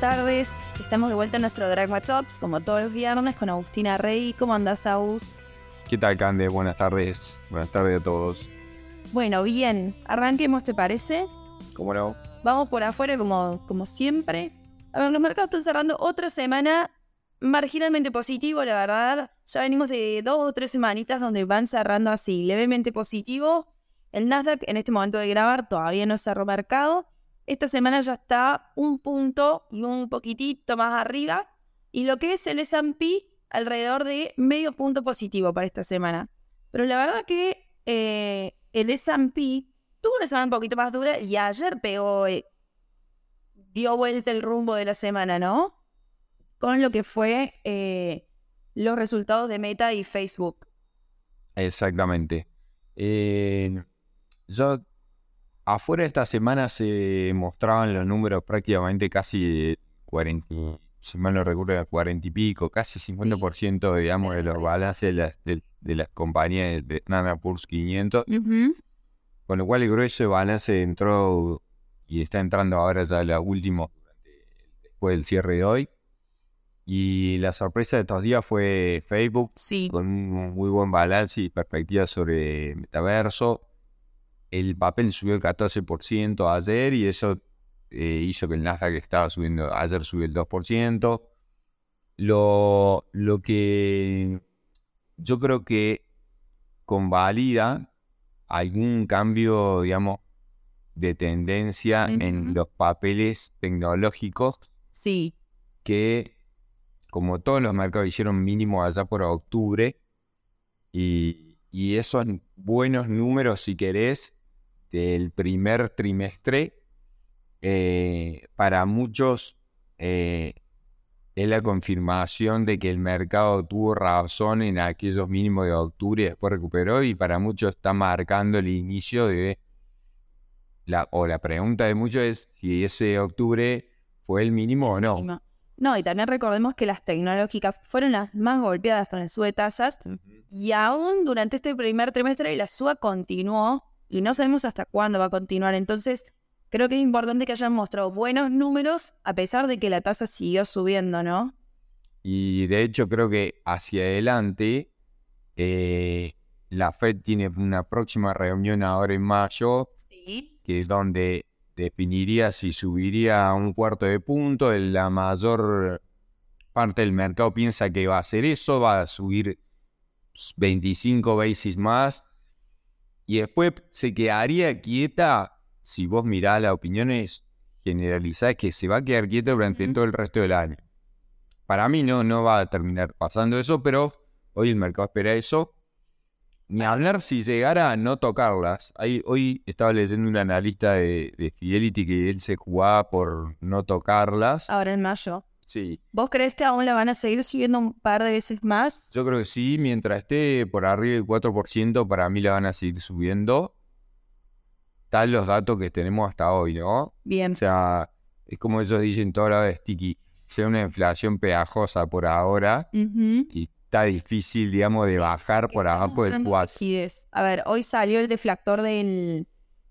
tardes. Estamos de vuelta en nuestro Dragma Talks, como todos los viernes, con Agustina Rey. ¿Cómo andás, Agus? ¿Qué tal, Cande? Buenas tardes. Buenas tardes a todos. Bueno, bien. Arranquemos, ¿te parece? ¿Cómo no? Vamos por afuera, como, como siempre. A ver, los mercados están cerrando otra semana marginalmente positivo, la verdad. Ya venimos de dos o tres semanitas donde van cerrando así, levemente positivo. El Nasdaq en este momento de grabar todavía no cerró mercado. Esta semana ya está un punto y un poquitito más arriba. Y lo que es el S&P, alrededor de medio punto positivo para esta semana. Pero la verdad que eh, el S&P tuvo una semana un poquito más dura y ayer pegó, eh, dio vuelta el rumbo de la semana, ¿no? Con lo que fue eh, los resultados de Meta y Facebook. Exactamente. yo Afuera esta semana se mostraban los números prácticamente casi 40, si mal no recuerdo, 40 y pico, casi 50% digamos, de los balances de las, de, las compañías de Nana 500. Con lo cual el grueso de balance entró y está entrando ahora ya la última después del cierre de hoy. Y la sorpresa de estos días fue Facebook, con un muy buen balance y perspectiva sobre metaverso el papel subió el 14% ayer y eso eh, hizo que el Nasdaq estaba subiendo, ayer subió el 2%. Lo, lo que yo creo que convalida algún cambio, digamos, de tendencia en los papeles tecnológicos. Sí. Que, como todos los mercados hicieron mínimo allá por octubre, y, y esos buenos números, si querés, del primer trimestre, eh, para muchos eh, es la confirmación de que el mercado tuvo razón en aquellos mínimos de octubre y después recuperó y para muchos está marcando el inicio de la, o la pregunta de muchos es si ese octubre fue el mínimo o no. No, y también recordemos que las tecnológicas fueron las más golpeadas con el sube de tasas y aún durante este primer trimestre la suba continuó y no sabemos hasta cuándo va a continuar. Entonces, creo que es importante que hayan mostrado buenos números a pesar de que la tasa siguió subiendo, ¿no? Y de hecho creo que hacia adelante eh, la Fed tiene una próxima reunión ahora en mayo, que es donde definiría si subiría a un cuarto de punto. La mayor parte del mercado piensa que va a hacer eso, va a subir 25 basis más y después se quedaría quieta, si vos mirás las opiniones generalizadas, que se va a quedar quieta durante todo el resto del año. Para mí no, no va a terminar pasando eso, pero hoy el mercado espera eso. Ni hablar si llegara a no tocarlas. hoy estaba leyendo un analista de, de Fidelity que él se jugaba por no tocarlas. Ahora en mayo. Sí. ¿Vos crees que aún la van a seguir subiendo un par de veces más? Yo creo que sí, mientras esté por arriba del 4%, para mí la van a seguir subiendo. Tal los datos que tenemos hasta hoy, ¿no? Bien. O sea, es como ellos dicen toda la de Sticky, sea una inflación pegajosa por ahora y está difícil, digamos, de bajar por abajo del 4. A ver, hoy salió el deflactor del,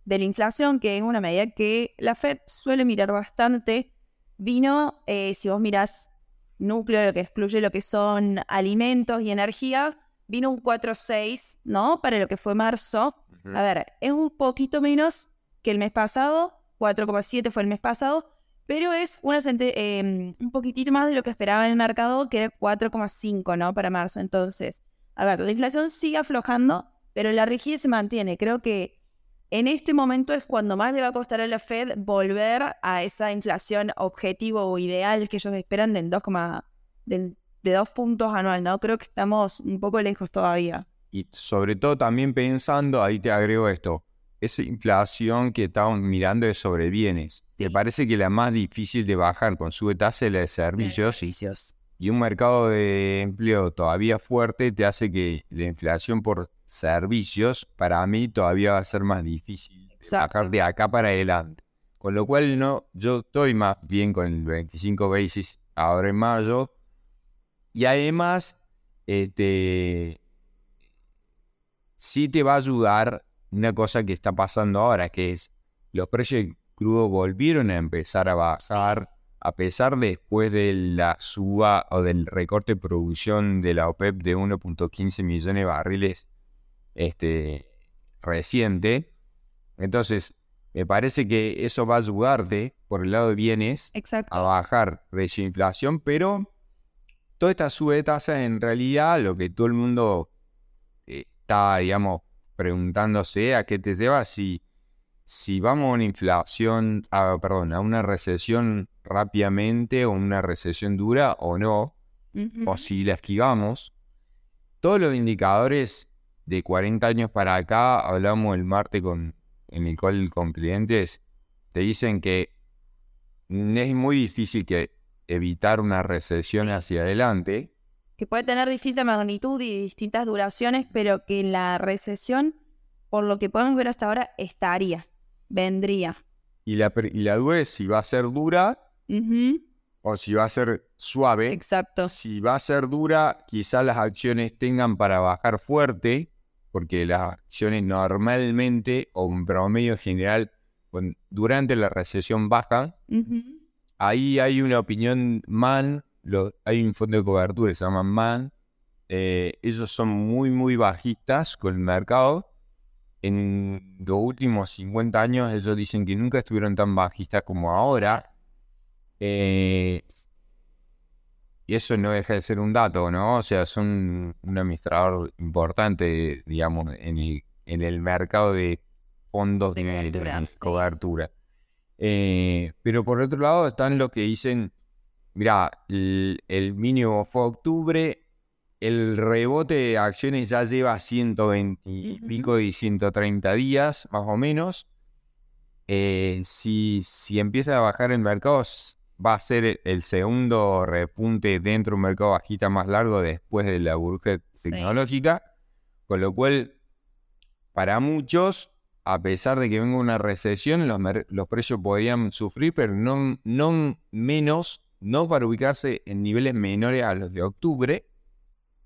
de la inflación, que es una medida que la Fed suele mirar bastante Vino, eh, si vos mirás núcleo, lo que excluye lo que son alimentos y energía, vino un 4.6, ¿no? Para lo que fue marzo. A ver, es un poquito menos que el mes pasado, 4,7 fue el mes pasado, pero es una em, un poquitito más de lo que esperaba el mercado, que era 4,5, ¿no? Para marzo. Entonces, a ver, la inflación sigue aflojando, pero la rigidez se mantiene. Creo que en este momento es cuando más le va a costar a la Fed volver a esa inflación objetivo o ideal que ellos esperan de 2, de, de 2 puntos anual, ¿no? Creo que estamos un poco lejos todavía. Y sobre todo también pensando, ahí te agrego esto, esa inflación que estamos mirando de sobre bienes. Me parece que la más difícil de bajar con su tasa es la de servicios. servicios. Y un mercado de empleo todavía fuerte te hace que la inflación por servicios, para mí todavía va a ser más difícil bajar de acá para adelante. Con lo cual no, yo estoy más bien con el 25 basis ahora en mayo. Y además, este, sí te va a ayudar una cosa que está pasando ahora, que es los precios de crudo volvieron a empezar a bajar a pesar después de la suba o del recorte de producción de la OPEP de 1.15 millones de barriles este, reciente. Entonces, me parece que eso va a ayudarte por el lado de bienes Exacto. a bajar de inflación, pero toda esta sube de tasa en realidad lo que todo el mundo eh, está, digamos, preguntándose a qué te lleva si, si vamos a una inflación, a, perdón, a una recesión rápidamente o una recesión dura o no, o si la esquivamos. Todos los indicadores de 40 años para acá, hablamos el martes con, en el call con clientes, te dicen que es muy difícil que evitar una recesión hacia adelante. que puede tener distinta magnitud y distintas duraciones, pero que la recesión, por lo que podemos ver hasta ahora, estaría, vendría. Y la, y la duda es si va a ser dura O si va a ser suave. Exacto. Si va a ser dura, quizás las acciones tengan para bajar fuerte, porque las acciones normalmente, o en promedio general, durante la recesión bajan. Ahí hay una opinión MAN, lo- hay un fondo de cobertura que se llama MAN. eh, ellos son muy, muy bajistas con el mercado. En los últimos 50 años ellos dicen que nunca estuvieron tan bajistas como ahora. Eh, y eso no deja de ser un dato, ¿no? O sea, son un administrador importante, digamos, en el, en el mercado de fondos De cobertura, sí. Eh, pero por otro lado están los que dicen, mira, el, el mínimo fue octubre, el rebote de acciones ya lleva 120 y pico y 130 días, más o menos. Eh, si, si empieza a bajar el mercado, va a ser el- segundo repunte dentro de un mercado bajista más largo después de la burbuja Sí. tecnológica. Con lo cual, para muchos, a pesar de que venga una recesión, los, los precios podrían sufrir, pero no, no menos, no para ubicarse en niveles menores a los de octubre.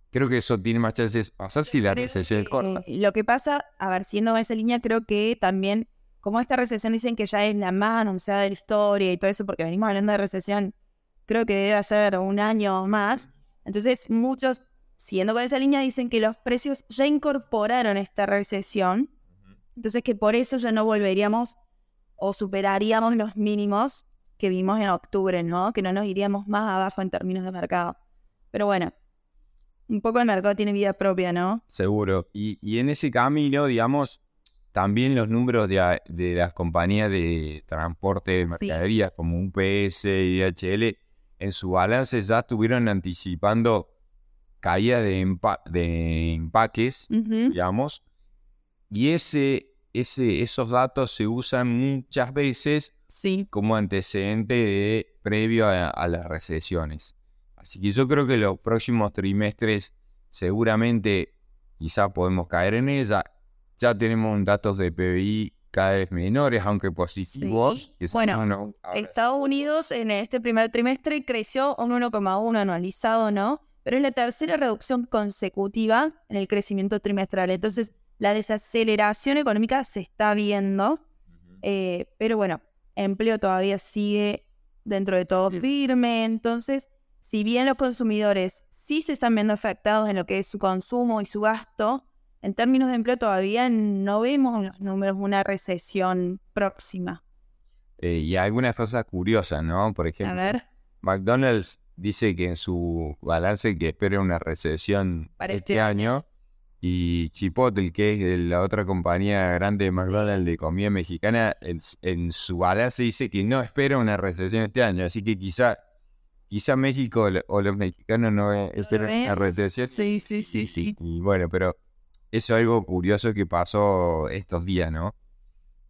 Creo que eso tiene más chances de pasar si la recesión es corta. Lo que pasa, a ver, siendo en esa línea, creo que también, como esta recesión dicen que ya es la más anunciada de la historia y todo eso, porque venimos hablando de recesión, creo que debe ser un año o más. Entonces, muchos, siguiendo con esa línea, dicen que los precios ya incorporaron esta recesión. Entonces, que por eso ya no volveríamos o superaríamos los mínimos que vimos en octubre, ¿no? Que no nos iríamos más abajo en términos de mercado. Pero bueno, un poco el mercado tiene vida propia, ¿no? Seguro. Y, y en ese camino, digamos, también los números de, de las compañías de transporte de Sí. mercaderías como UPS y DHL, en su balance ya estuvieron anticipando caídas de, empa- de empaques, digamos, y ese, ese, esos datos se usan muchas veces Sí. como antecedente de, previo a, a las recesiones. Así que yo creo que los próximos trimestres seguramente quizá podemos caer en ella. Ya tenemos datos de PBI cada vez menores, aunque positivos. Sí. que Bueno, no, Estados Unidos en este primer trimestre creció un 1,1 anualizado, ¿no? Pero es la tercera reducción consecutiva en el crecimiento trimestral. Entonces, la desaceleración económica se está viendo. Eh, pero bueno, empleo todavía sigue dentro de todo firme. Entonces, si bien los consumidores sí se están viendo afectados en lo que es su consumo y su gasto, en términos de empleo todavía no vemos en los números una recesión próxima. Eh, y algunas cosas curiosas, ¿no? Por A ejemplo, ver, McDonald's dice que en su balance que espera una recesión Para este, este año. Y Chipotle, que es la otra compañía grande de McDonald's de comida mexicana, en, su balance dice que no espera una recesión este año. Así que quizá, quizá México o lo- o los mexicanos no esperan una recesión. Sí, sí, sí, sí. Y, bueno, pero es algo curioso que pasó estos días, ¿no?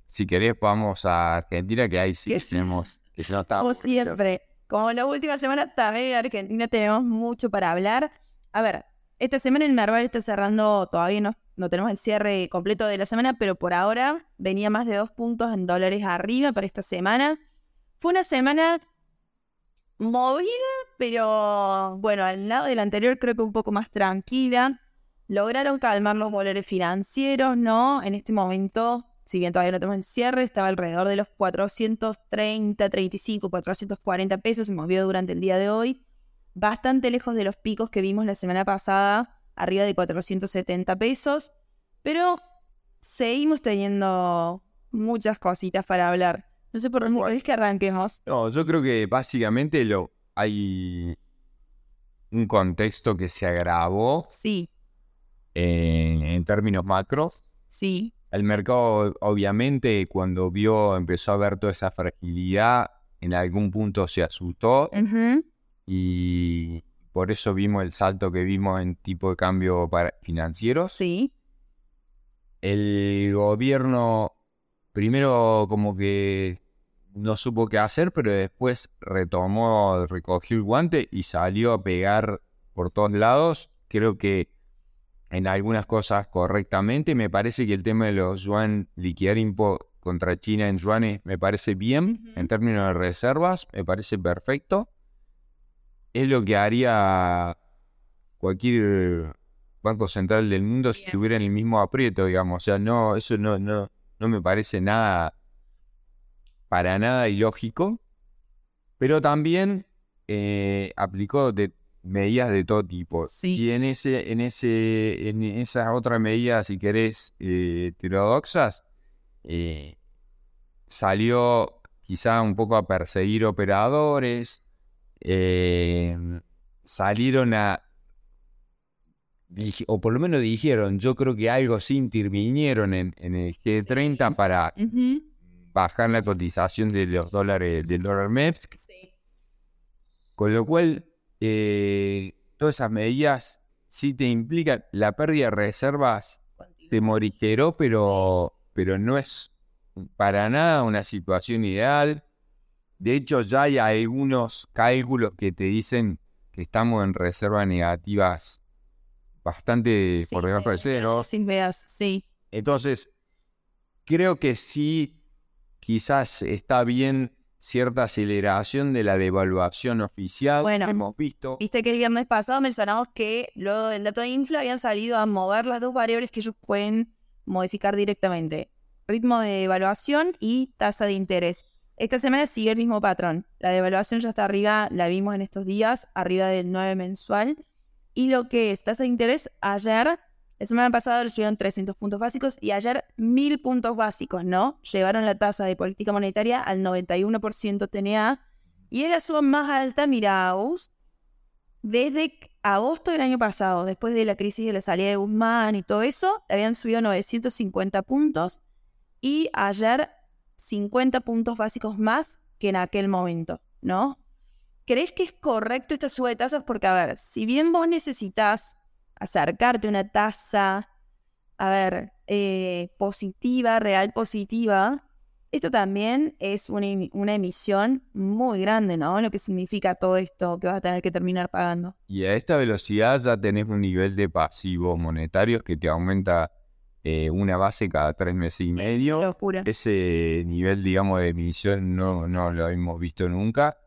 Si querés, vamos a Argentina, que ahí sí Que sí. tenemos. Que no Como siempre, como la última semana también en Argentina tenemos mucho para hablar. A ver, esta semana el Merval está cerrando, todavía no, no tenemos el cierre completo de la semana, pero por ahora venía más de dos puntos en dólares arriba para esta semana. Fue una semana movida, pero bueno, al lado de la anterior creo que un poco más tranquila. Lograron calmar los valores financieros, ¿no? En este momento si bien todavía no tenemos el cierre, estaba alrededor de los 430, 35, 440 pesos, se movió durante el día de hoy, bastante lejos de los picos que vimos la semana pasada, arriba de 470 pesos, pero seguimos teniendo muchas cositas para hablar. No sé por dónde es que arranquemos. No, yo creo que básicamente lo hay un contexto que se agravó. Sí. En, términos macro. Sí. El mercado, obviamente, cuando vio, empezó a ver toda esa fragilidad, en algún punto se asustó. Y por eso vimos el salto que vimos en tipo de cambio para financieros. Sí. El gobierno primero como que no supo qué hacer, pero después retomó, recogió el guante y salió a pegar por todos lados. Creo que en algunas cosas correctamente. Me parece que el tema de los yuan liquidar impo contra China en yuanes me parece bien. En términos de reservas, me parece perfecto. Es lo que haría cualquier banco central del mundo si tuviera el mismo aprieto, digamos. O sea, no, eso no, no, no me parece nada para nada ilógico, pero también eh, aplicó de medidas de todo tipo. Y en ese, en ese, en esas otras medidas, si querés, eh, heterodoxas, eh, salió quizá un poco a perseguir operadores, salieron a o por lo menos dijeron, yo creo que algo sí intervinieron en, el G30 para bajar la cotización de los dólares del dólar MEP. Con lo cual, eh, todas esas medidas sí te implican la pérdida de reservas se morigeró, pero, pero no es para nada una situación ideal. De hecho, ya hay algunos cálculos que te dicen que estamos en reservas negativas bastante por debajo de cero. Sin veas, sí. Entonces, creo que sí quizás está bien cierta aceleración de la devaluación oficial bueno, hemos visto. Viste que el viernes pasado mencionamos que luego del dato de infla habían salido a mover las dos variables que ellos pueden modificar directamente. Ritmo de devaluación y tasa de interés. Esta semana sigue el mismo patrón. La devaluación ya está arriba, la vimos en estos días, arriba del 9 mensual. Y lo que es tasa de interés, ayer la semana pasada recibieron 300 puntos básicos y ayer 1000 puntos básicos, ¿no? Llevaron la tasa de política monetaria al 91% TNA y es la suba más alta, miraos, desde agosto del año pasado, después de la crisis de la salida de Guzmán y todo eso, habían subido 950 puntos y ayer 50 puntos básicos más que en aquel momento, ¿no? ¿Crees que es correcto esta suba de tasas? Porque, a ver, si bien vos necesitas acercarte a una tasa, a ver, eh, positiva, real positiva, esto también es una, una, emisión muy grande, ¿no? Lo que significa todo esto que vas a tener que terminar pagando. Y a esta velocidad ya tenés un nivel de pasivos monetarios que te aumenta eh, una base cada tres meses y medio. locura. Ese nivel, digamos, de emisión no, no lo hemos visto nunca.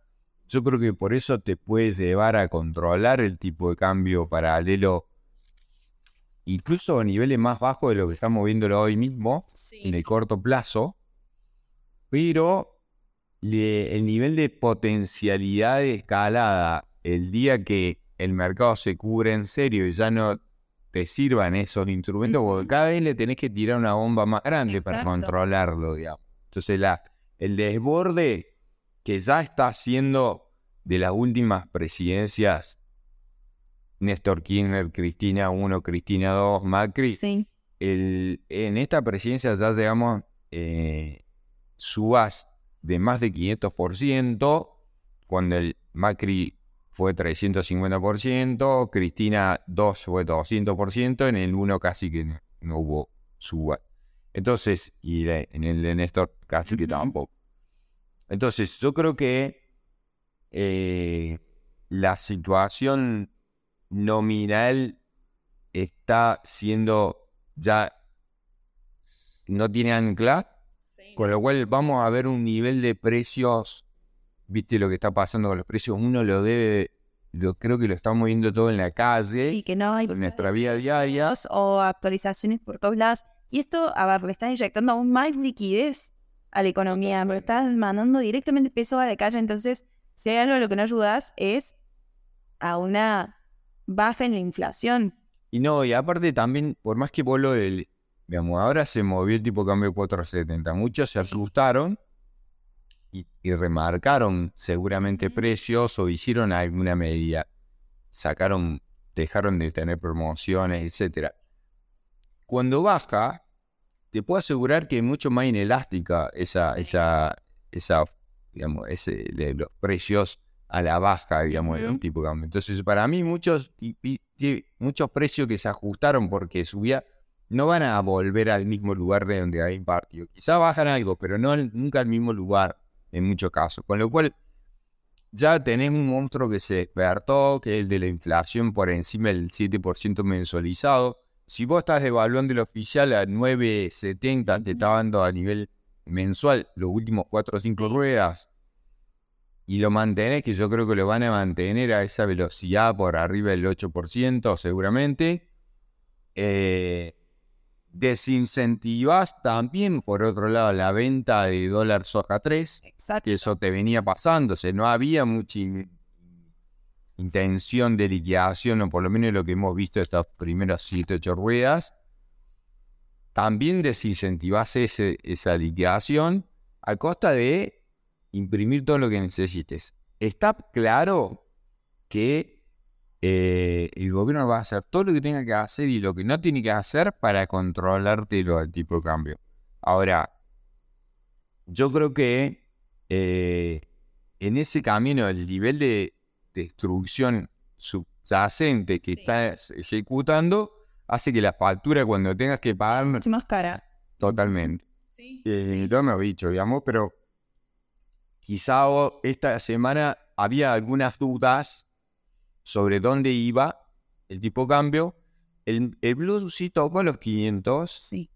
Yo creo que por eso te puedes llevar a controlar el tipo de cambio paralelo incluso a niveles más bajos de lo que estamos viendo hoy mismo, en el corto plazo, pero el nivel de potencialidad de escalada, el día que el mercado se cubre en serio y ya no te sirvan esos instrumentos, porque cada vez le tenés que tirar una bomba más grande para controlarlo, digamos. Entonces, la, el desborde que ya está haciendo de las últimas presidencias Néstor Kirchner, Cristina 1, Cristina 2, Macri. Sí. El, en esta presidencia ya llegamos eh, subas de más de 500%, cuando el Macri fue 350%, Cristina 2 fue 200%, en el 1 casi que no, hubo suba. Entonces, y en el de Néstor casi que tampoco. Entonces, yo creo que eh, la situación nominal está siendo ya no tiene ancla, con lo cual vamos a ver un nivel de precios, viste lo que está pasando con los precios, uno lo debe, lo creo que lo estamos viendo todo en la calle, y que no hay en nuestra vida diaria o actualizaciones por todos lados. Y esto, a ver, le estás inyectando aún más liquidez a la economía, pero estás mandando directamente pesos a la calle. Entonces, si hay algo lo que no ayudas es a una baja en la inflación. Y no, y aparte también, por más que vos lo del, digamos, ahora se movió el tipo de cambio 470, muchos se asustaron y, y remarcaron seguramente precios o hicieron alguna medida, sacaron, dejaron de tener promociones, etcétera. Cuando baja, te puedo asegurar que es mucho más inelástica esa, esa, esa, digamos, ese, de los precios a la baja, digamos, un Ujú. tipo de cambio. Entonces, para mí, muchos, muchos precios que se ajustaron porque subía, no van a volver al mismo lugar de donde hay partido. Quizá bajan algo, pero no nunca al mismo lugar, en muchos casos. Con lo cual, ya tenés un monstruo que se despertó, que es el de la inflación por encima del 7% mensualizado. Si vos estás devaluando el oficial a 9.70, te está dando a nivel mensual los últimos 4 o 5 Sí. ruedas, y lo mantenés, que yo creo que lo van a mantener a esa velocidad por arriba del 8% seguramente, eh, desincentivas también, por otro lado, la venta de dólar soja 3, Exacto. que eso te venía pasando, o sea, no había mucha in- intención de liquidación, o por lo menos lo que hemos visto estas primeras 7, 8 ruedas, también desincentivas ese- esa liquidación a costa de imprimir todo lo que necesites. Está claro que eh, el gobierno va a hacer todo lo que tenga que hacer y lo que no tiene que hacer para controlarte lo del tipo de cambio. Ahora, yo creo que eh, en ese camino, el nivel de destrucción subyacente que Sí. estás ejecutando hace que la factura cuando tengas que pagar Mucho más cara. totalmente. Sí. Eh, Lo hemos dicho, digamos, pero quizá esta semana había algunas dudas sobre dónde iba el tipo de cambio. El, el Blue sí tocó los 500. Sí.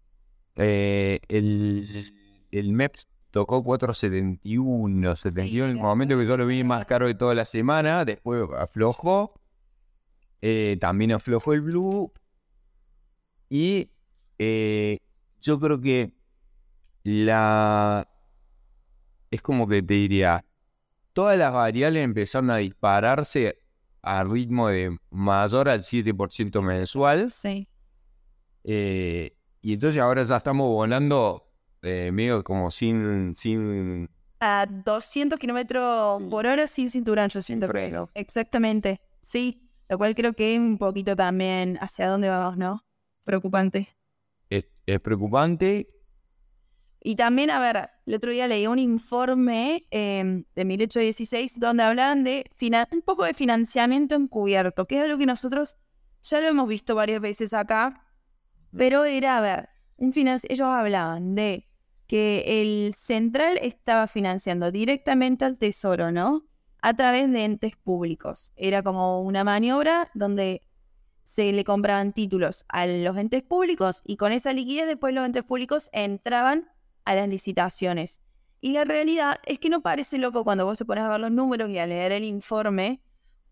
eh, el, el MEPS tocó 471, 71 en el momento que yo lo vi más caro de toda la semana. Después aflojó. Eh, también aflojó el Blue. Y eh, yo creo que la... Es como que te diría, todas las variables empezaron a dispararse a ritmo de mayor al 7% mensual. Sí. eh, y entonces ahora ya estamos volando eh, medio como sin, sin A 200 kilómetros Sí. por hora sin cinturón, yo siento que. Exactamente. Sí. Lo cual creo que es un poquito también hacia dónde vamos, ¿no? Preocupante. es, es preocupante. Y también, a ver, el otro día leí un informe eh, de 1816 donde hablaban de un poco de financiamiento encubierto, que es algo que nosotros ya lo hemos visto varias veces acá, pero era, a ver, un ellos hablaban de que el central estaba financiando directamente al tesoro, ¿no? A través de entes públicos. Era como una maniobra donde se le compraban títulos a los entes públicos y con esa liquidez después los entes públicos entraban a las licitaciones. Y la realidad es que no parece loco cuando vos te pones a ver los números y a leer el informe,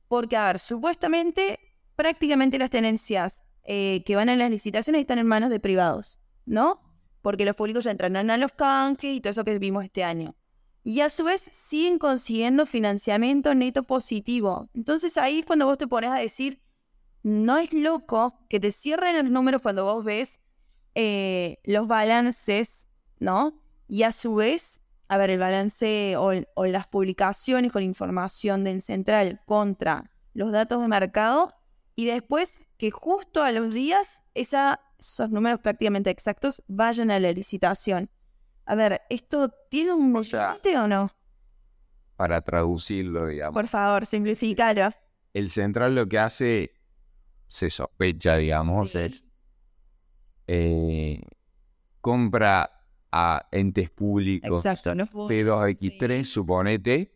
porque, a ver, supuestamente prácticamente las tenencias eh, que van a las licitaciones están en manos de privados, ¿no? Porque los públicos ya entrarán a los canjes y todo eso que vimos este año. Y a su vez siguen consiguiendo financiamiento neto positivo. Entonces ahí es cuando vos te pones a decir, no es loco que te cierren los números cuando vos ves eh, los balances, ¿no? Y a su vez, a ver, el balance o, o las publicaciones con información del central contra los datos de mercado y después que justo a los días esa, esos números prácticamente exactos vayan a la licitación. A ver, ¿esto tiene un O sea- o no? para traducirlo, digamos. Por favor, simplificalo. El central lo que hace, se sospecha, digamos, Sí. es eh, compra a entes públicos Exacto, los P2X3, suponete,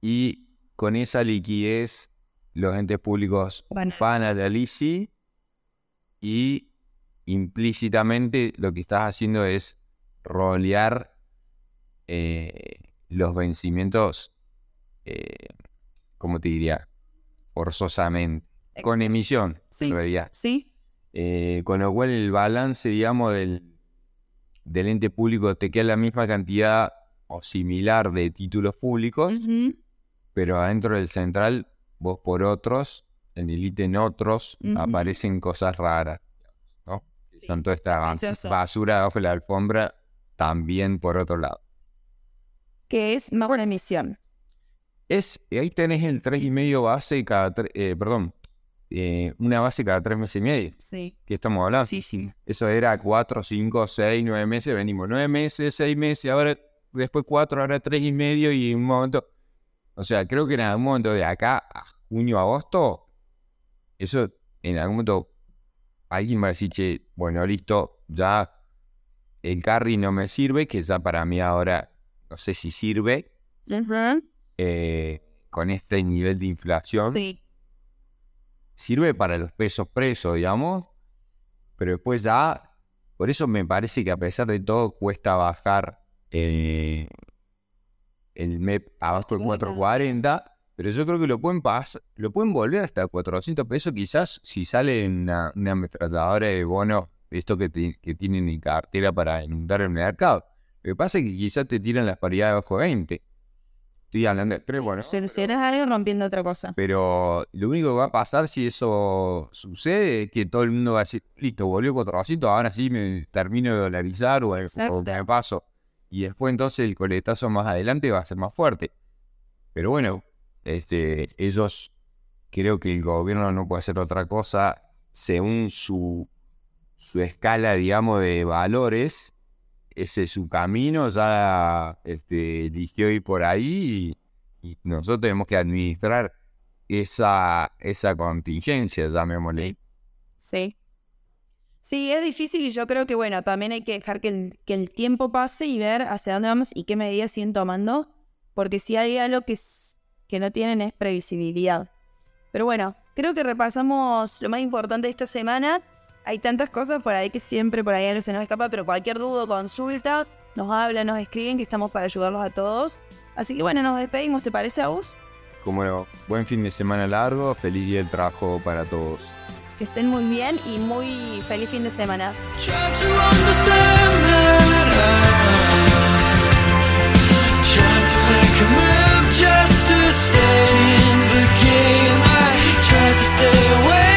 y con esa liquidez los entes públicos Van a- van a la LICI y implícitamente lo que estás haciendo es rolear eh, los vencimientos, eh, ¿cómo te diría? Forzosamente. Con emisión, Sí. en realidad. Sí, Eh, con lo cual el balance, digamos, del, del ente público te queda la misma cantidad o similar de títulos públicos, pero adentro del central, vos por otros, en el ítem otros, aparecen cosas raras, ¿no? Sí, Son toda esta sospechoso. basura abajo de la alfombra, también por otro lado. Que es más buena emisión. Es, ahí tenés el 3,5 base cada eh, perdón, eh, una base cada tres meses y medio. Sí. ¿Qué estamos hablando? Muchísimo. Eso era 4, 5, 6, 9 meses. Venimos 9 meses, 6 meses, ahora después 4, ahora 3 y medio y un momento. O sea, creo que en algún momento de acá a junio, agosto, eso en algún momento alguien va a decir, che, bueno, listo, ya el carry no me sirve, que ya para mí ahora no sé si sirve eh, con este nivel de inflación Sí. Sirve para los pesos presos, digamos, pero después ya, por eso me parece que a pesar de todo cuesta bajar eh, el MEP abajo del Muy caro. 440, pero yo creo que lo pueden pas- lo pueden volver hasta 400 pesos quizás si sale una, una ametralladora de bonos, esto que, que tienen en cartera para inundar el mercado. Lo que pasa es que quizás te tiran las paridades bajo 20. Estoy hablando de extremo, ¿no? Cercenas algo rompiendo otra cosa. Pero lo único que va a pasar si eso sucede es que todo el mundo va a decir, listo, volvió 400, ahora sí me termino de dolarizar o, o me paso. Y después entonces el coletazo más adelante va a ser más fuerte. Pero bueno, este, ellos, creo que el gobierno no puede hacer otra cosa según su, su escala, digamos, de valores. Ese es su camino, ya este, eligió ir por ahí y, nosotros tenemos que administrar esa, esa contingencia, llamémosle. Sí. Sí, es difícil y yo creo que, bueno, también hay que dejar que el, que el tiempo pase y ver hacia dónde vamos y qué medidas siguen tomando, porque si hay algo que, que no tienen es previsibilidad. Pero bueno, creo que repasamos lo más importante de esta semana hay tantas cosas por ahí que siempre por ahí se nos escapa, pero cualquier duda, consulta, nos hablan, nos escriben, que estamos para ayudarlos a todos. Así que bueno, nos despedimos, ¿te parece, Aus? Como no, buen fin de semana largo, feliz día del trabajo para todos. Que estén muy bien y muy feliz fin de semana. To stay away.